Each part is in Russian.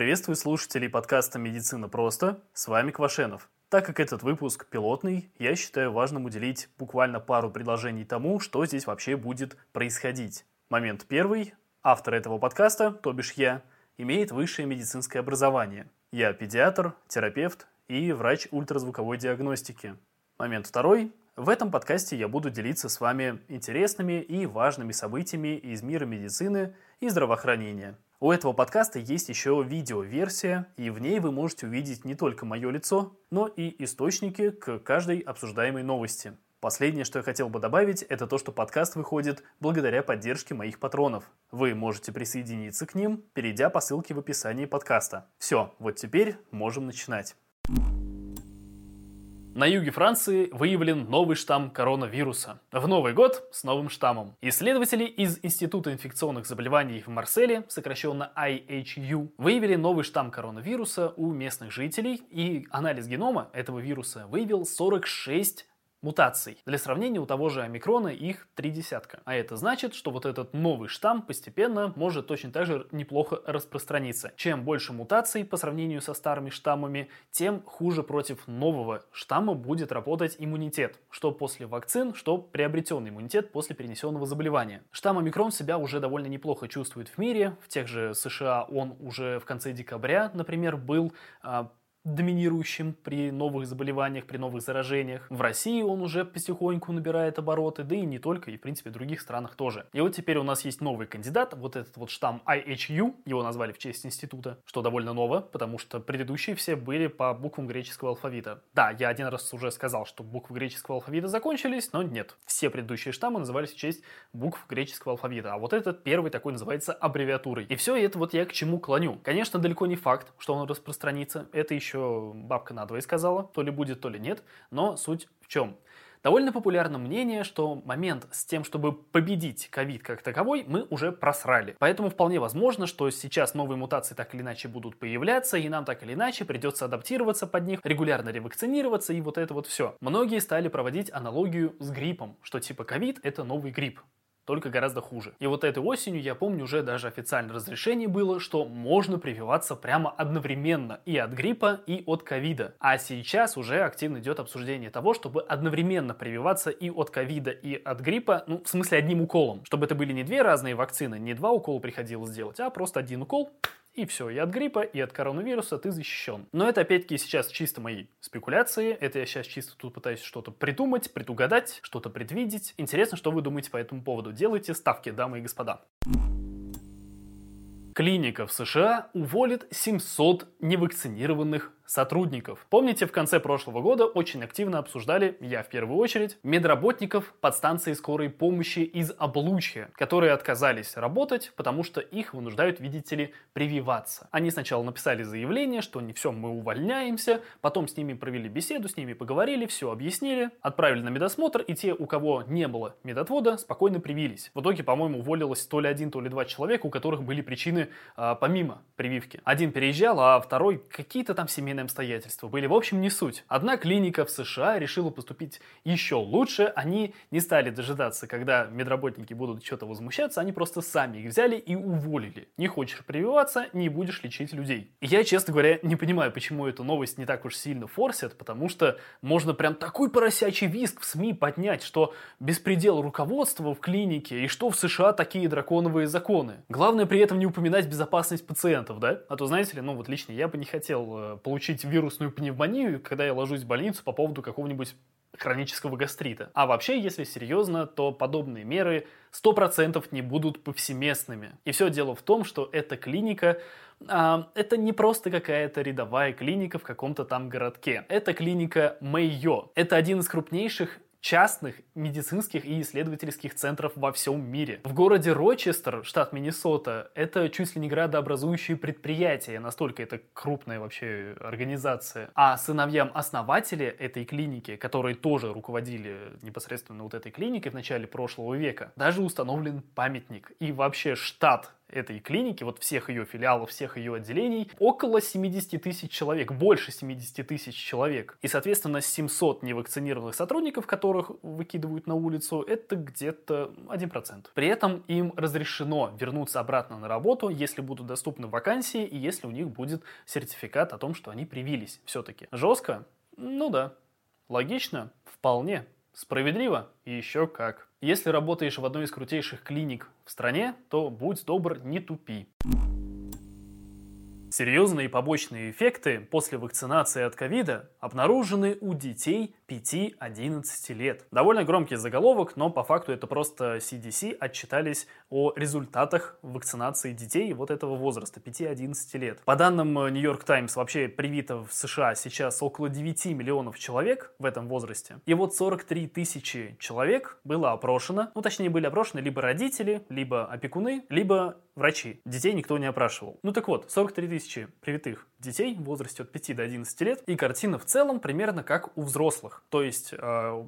Приветствую слушателей подкаста «Медицина просто». С вами Квашенов. Так как этот выпуск пилотный, я считаю важным уделить буквально пару предложений тому, что здесь вообще будет происходить. Момент первый. Автор этого подкаста, то бишь я, имеет высшее медицинское образование. Я педиатр, терапевт и врач ультразвуковой диагностики. Момент второй. В этом подкасте я буду делиться с вами интересными и важными событиями из мира медицины и здравоохранения. У этого подкаста есть еще видеоверсия, и в ней вы можете увидеть не только мое лицо, но и источники к каждой обсуждаемой новости. Последнее, что я хотел бы добавить, это то, что подкаст выходит благодаря поддержке моих патронов. Вы можете присоединиться к ним, перейдя по ссылке в описании подкаста. Все, вот теперь можем начинать. На юге Франции выявлен новый штамм коронавируса. В Новый год с новым штаммом. Исследователи из Института инфекционных заболеваний в Марселе, сокращенно IHU, выявили новый штамм коронавируса у местных жителей, и анализ генома этого вируса выявил 46 мутаций. Для сравнения, у того же омикрона их три десятка. А это значит, что вот этот новый штамм постепенно может точно так же неплохо распространиться. Чем больше мутаций по сравнению со старыми штаммами, тем хуже против нового штамма будет работать иммунитет. Что после вакцин, что приобретенный иммунитет после перенесенного заболевания. Штамм омикрон себя уже довольно неплохо чувствует в мире. В тех же США он уже в конце декабря, например, был а, доминирующим при новых заболеваниях, при новых заражениях. В России он уже потихоньку набирает обороты, да и не только, и в принципе в других странах тоже. И вот теперь у нас есть новый кандидат, вот этот вот штамм IHU, его назвали в честь института, что довольно ново, потому что предыдущие все были по буквам греческого алфавита. Да, я один раз уже сказал, что буквы греческого алфавита закончились, но нет. Все предыдущие штаммы назывались в честь букв греческого алфавита, а вот этот первый такой называется аббревиатурой. И все это вот я к чему клоню. Конечно, далеко не факт, что он распространится, это еще еще бабка надвое сказала, то ли будет, то ли нет, но суть в чем? Довольно популярно мнение, что момент с тем, чтобы победить ковид как таковой, мы уже просрали. Поэтому вполне возможно, что сейчас новые мутации так или иначе будут появляться, и нам так или иначе придется адаптироваться под них, регулярно ревакцинироваться и вот это вот все. Многие стали проводить аналогию с гриппом, что типа ковид это новый грипп только гораздо хуже. И вот этой осенью, я помню, уже даже официальное разрешение было, что можно прививаться прямо одновременно и от гриппа, и от ковида. А сейчас уже активно идет обсуждение того, чтобы одновременно прививаться и от ковида, и от гриппа, ну, в смысле одним уколом. Чтобы это были не две разные вакцины, не два укола приходилось делать, а просто один укол, и все, и от гриппа, и от коронавируса ты защищен. Но это опять-таки сейчас чисто мои спекуляции. Это я сейчас чисто тут пытаюсь что-то придумать, предугадать, что-то предвидеть. Интересно, что вы думаете по этому поводу. Делайте ставки, дамы и господа. Клиника в США уволит 700 невакцинированных сотрудников. Помните, в конце прошлого года очень активно обсуждали, я в первую очередь, медработников подстанции скорой помощи из Облучья, которые отказались работать, потому что их вынуждают, видите ли, прививаться. Они сначала написали заявление, что не все, мы увольняемся, потом с ними провели беседу, с ними поговорили, все объяснили, отправили на медосмотр, и те, у кого не было медотвода, спокойно привились. В итоге, по-моему, уволилось то ли один, то ли два человека, у которых были причины а, помимо прививки. Один переезжал, а второй какие-то там семейные семейные обстоятельства были, в общем, не суть. Одна клиника в США решила поступить еще лучше. Они не стали дожидаться, когда медработники будут что-то возмущаться, они просто сами их взяли и уволили. Не хочешь прививаться, не будешь лечить людей. И я, честно говоря, не понимаю, почему эту новость не так уж сильно форсят, потому что можно прям такой поросячий виск в СМИ поднять, что беспредел руководства в клинике и что в США такие драконовые законы. Главное при этом не упоминать безопасность пациентов, да? А то, знаете ли, ну вот лично я бы не хотел э, получить получить вирусную пневмонию, когда я ложусь в больницу по поводу какого-нибудь хронического гастрита. А вообще, если серьезно, то подобные меры 100% не будут повсеместными. И все дело в том, что эта клиника а, это не просто какая-то рядовая клиника в каком-то там городке. Это клиника Мэйо. Это один из крупнейших частных медицинских и исследовательских центров во всем мире. В городе Рочестер, штат Миннесота, это чуть ли не градообразующее предприятие, настолько это крупная вообще организация. А сыновьям основателя этой клиники, которые тоже руководили непосредственно вот этой клиникой в начале прошлого века, даже установлен памятник. И вообще штат этой клиники, вот всех ее филиалов, всех ее отделений, около 70 тысяч человек, больше 70 тысяч человек. И, соответственно, 700 невакцинированных сотрудников, которых выкидывают на улицу, это где-то 1%. При этом им разрешено вернуться обратно на работу, если будут доступны вакансии и если у них будет сертификат о том, что они привились все-таки. Жестко? Ну да. Логично? Вполне. Справедливо? Еще как. Если работаешь в одной из крутейших клиник в стране, то будь добр, не тупи. Серьезные побочные эффекты после вакцинации от ковида обнаружены у детей 5-11 лет. Довольно громкий заголовок, но по факту это просто CDC отчитались о результатах вакцинации детей вот этого возраста, 5-11 лет. По данным New York Times, вообще привито в США сейчас около 9 миллионов человек в этом возрасте. И вот 43 тысячи человек было опрошено, ну точнее были опрошены либо родители, либо опекуны, либо врачи. Детей никто не опрашивал. Ну так вот, 43 тысячи привитых детей в возрасте от 5 до 11 лет, и картина в целом примерно как у взрослых. То есть э,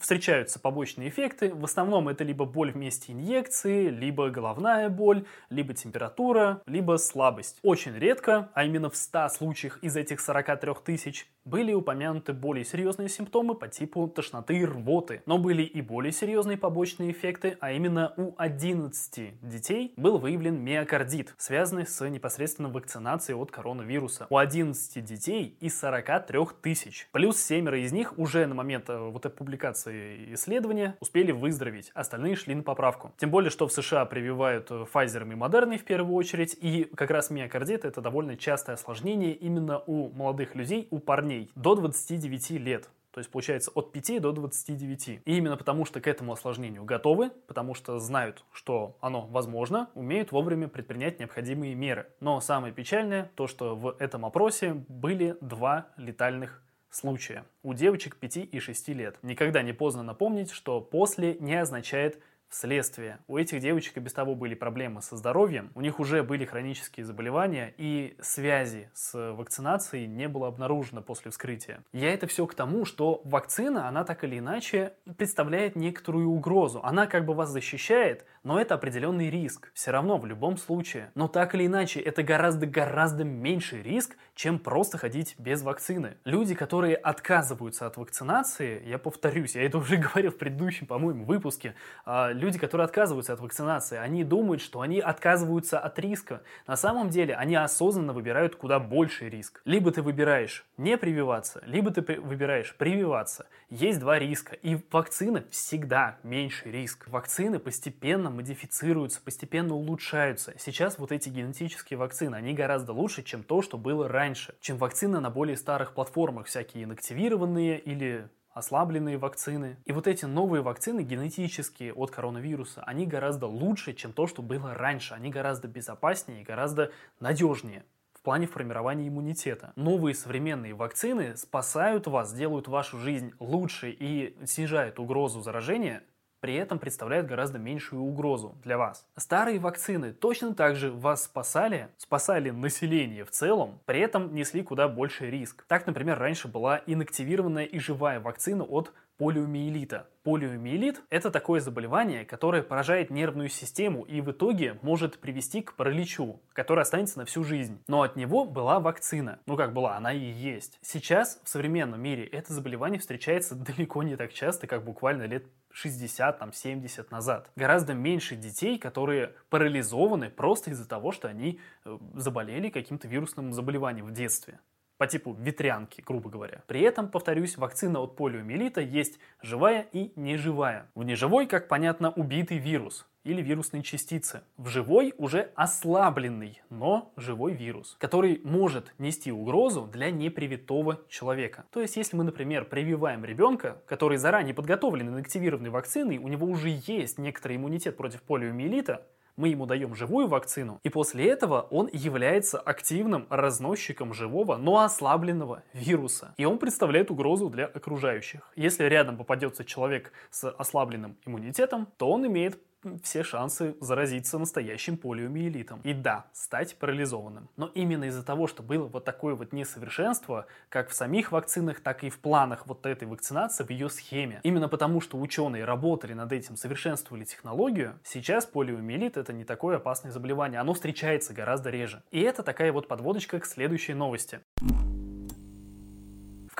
встречаются побочные эффекты, в основном это либо боль вместе инъекции, либо головная боль, либо температура, либо слабость. Очень редко, а именно в 100 случаях из этих 43 тысяч, были упомянуты более серьезные симптомы по типу тошноты и рвоты. Но были и более серьезные побочные эффекты, а именно у 11 детей был выявлен миокардит, связанный с непосредственно вакцинацией от коронавируса. У 11 детей из 43 тысяч. Плюс семеро из них уже на момент э, вот этой публикации исследования успели выздороветь, остальные шли на поправку. Тем более, что в США прививают э, Pfizer и Moderna в первую очередь, и как раз миокардит это довольно частое осложнение именно у молодых людей, у парней до 29 лет. То есть получается от 5 до 29. И именно потому, что к этому осложнению готовы, потому что знают, что оно возможно, умеют вовремя предпринять необходимые меры. Но самое печальное, то что в этом опросе были два летальных случая у девочек 5 и 6 лет. Никогда не поздно напомнить, что после не означает следствие. У этих девочек и без того были проблемы со здоровьем, у них уже были хронические заболевания, и связи с вакцинацией не было обнаружено после вскрытия. Я это все к тому, что вакцина, она так или иначе представляет некоторую угрозу. Она как бы вас защищает, но это определенный риск. Все равно, в любом случае. Но так или иначе, это гораздо-гораздо меньший риск, чем просто ходить без вакцины. Люди, которые отказываются от вакцинации, я повторюсь, я это уже говорил в предыдущем, по-моему, выпуске, а, люди, которые отказываются от вакцинации, они думают, что они отказываются от риска. На самом деле они осознанно выбирают куда больший риск. Либо ты выбираешь не прививаться, либо ты выбираешь прививаться. Есть два риска. И вакцина всегда меньший риск. Вакцины постепенно модифицируются, постепенно улучшаются. Сейчас вот эти генетические вакцины, они гораздо лучше, чем то, что было раньше. Чем вакцины на более старых платформах, всякие инактивированные или ослабленные вакцины. И вот эти новые вакцины генетические от коронавируса, они гораздо лучше, чем то, что было раньше. Они гораздо безопаснее и гораздо надежнее в плане формирования иммунитета. Новые современные вакцины спасают вас, делают вашу жизнь лучше и снижают угрозу заражения при этом представляют гораздо меньшую угрозу для вас. Старые вакцины точно так же вас спасали, спасали население в целом, при этом несли куда больший риск. Так, например, раньше была инактивированная и живая вакцина от полиомиелита. Полиомиелит – это такое заболевание, которое поражает нервную систему и в итоге может привести к параличу, который останется на всю жизнь. Но от него была вакцина. Ну как была, она и есть. Сейчас в современном мире это заболевание встречается далеко не так часто, как буквально лет 60, там, 70 назад. Гораздо меньше детей, которые парализованы просто из-за того, что они э, заболели каким-то вирусным заболеванием в детстве по типу ветрянки, грубо говоря. При этом, повторюсь, вакцина от полиомиелита есть живая и неживая. В неживой, как понятно, убитый вирус или вирусные частицы. В живой уже ослабленный, но живой вирус, который может нести угрозу для непривитого человека. То есть, если мы, например, прививаем ребенка, который заранее подготовлен и активированной вакциной, у него уже есть некоторый иммунитет против полиомиелита, мы ему даем живую вакцину, и после этого он является активным разносчиком живого, но ослабленного вируса. И он представляет угрозу для окружающих. Если рядом попадется человек с ослабленным иммунитетом, то он имеет все шансы заразиться настоящим полиомиелитом. И да, стать парализованным. Но именно из-за того, что было вот такое вот несовершенство, как в самих вакцинах, так и в планах вот этой вакцинации, в ее схеме. Именно потому, что ученые работали над этим, совершенствовали технологию, сейчас полиомиелит это не такое опасное заболевание. Оно встречается гораздо реже. И это такая вот подводочка к следующей новости.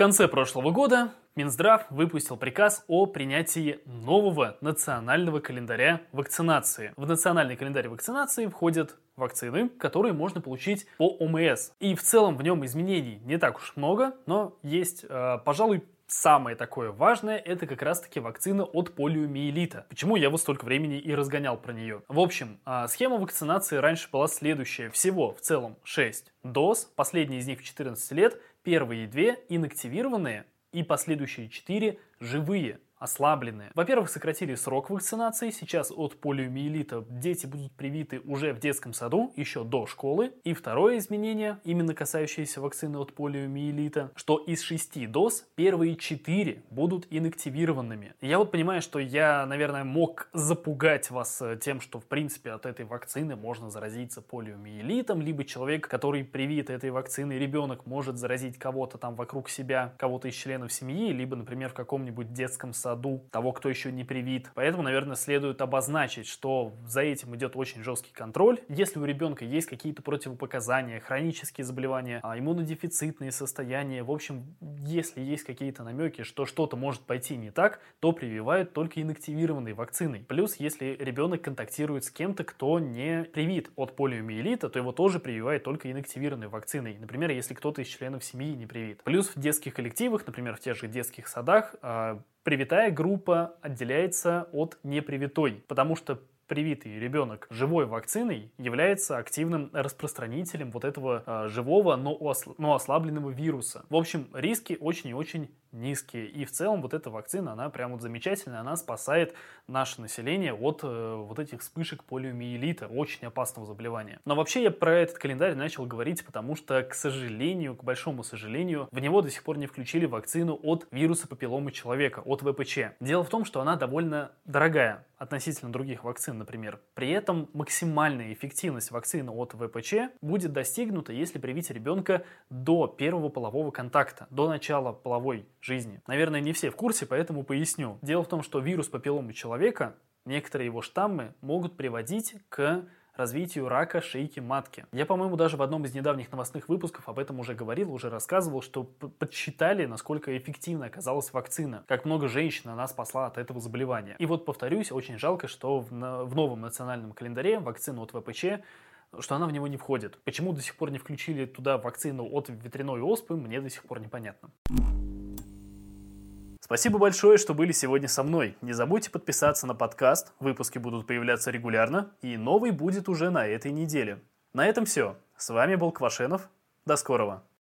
Конце прошлого года Минздрав выпустил приказ о принятии нового национального календаря вакцинации. В национальный календарь вакцинации входят вакцины, которые можно получить по ОМС. И в целом в нем изменений не так уж много, но есть, э, пожалуй, Самое такое важное – это как раз-таки вакцина от полиомиелита. Почему я вот столько времени и разгонял про нее? В общем, а, схема вакцинации раньше была следующая. Всего в целом 6 доз, последняя из них в 14 лет, первые две инактивированные и последующие 4 живые ослабленные. Во-первых, сократили срок вакцинации. Сейчас от полиомиелита дети будут привиты уже в детском саду, еще до школы. И второе изменение, именно касающееся вакцины от полиомиелита, что из шести доз первые четыре будут инактивированными. Я вот понимаю, что я, наверное, мог запугать вас э, тем, что в принципе от этой вакцины можно заразиться полиомиелитом, либо человек, который привит этой вакциной, ребенок может заразить кого-то там вокруг себя, кого-то из членов семьи, либо, например, в каком-нибудь детском саду саду того, кто еще не привит. Поэтому, наверное, следует обозначить, что за этим идет очень жесткий контроль. Если у ребенка есть какие-то противопоказания, хронические заболевания, а, иммунодефицитные состояния, в общем, если есть какие-то намеки, что что-то может пойти не так, то прививают только инактивированной вакциной. Плюс, если ребенок контактирует с кем-то, кто не привит от полиомиелита, то его тоже прививают только инактивированной вакциной. Например, если кто-то из членов семьи не привит. Плюс в детских коллективах, например, в тех же детских садах, а, Привитая группа отделяется от непривитой, потому что привитый ребенок живой вакциной является активным распространителем вот этого э, живого, но, осл- но ослабленного вируса. В общем, риски очень и очень низкие. И в целом вот эта вакцина, она прям вот замечательная, она спасает наше население от э, вот этих вспышек полиомиелита, очень опасного заболевания. Но вообще я про этот календарь начал говорить, потому что, к сожалению, к большому сожалению, в него до сих пор не включили вакцину от вируса папилломы человека, от ВПЧ. Дело в том, что она довольно дорогая относительно других вакцин, например. При этом максимальная эффективность вакцины от ВПЧ будет достигнута, если привить ребенка до первого полового контакта, до начала половой жизни. Наверное, не все в курсе, поэтому поясню. Дело в том, что вирус папилломы человека, некоторые его штаммы могут приводить к развитию рака шейки матки. Я, по-моему, даже в одном из недавних новостных выпусков об этом уже говорил, уже рассказывал, что подсчитали, насколько эффективно оказалась вакцина, как много женщин она спасла от этого заболевания. И вот, повторюсь, очень жалко, что в, в новом национальном календаре вакцину от ВПЧ что она в него не входит. Почему до сих пор не включили туда вакцину от ветряной оспы, мне до сих пор непонятно. Спасибо большое, что были сегодня со мной. Не забудьте подписаться на подкаст, выпуски будут появляться регулярно, и новый будет уже на этой неделе. На этом все. С вами был Квашенов. До скорого.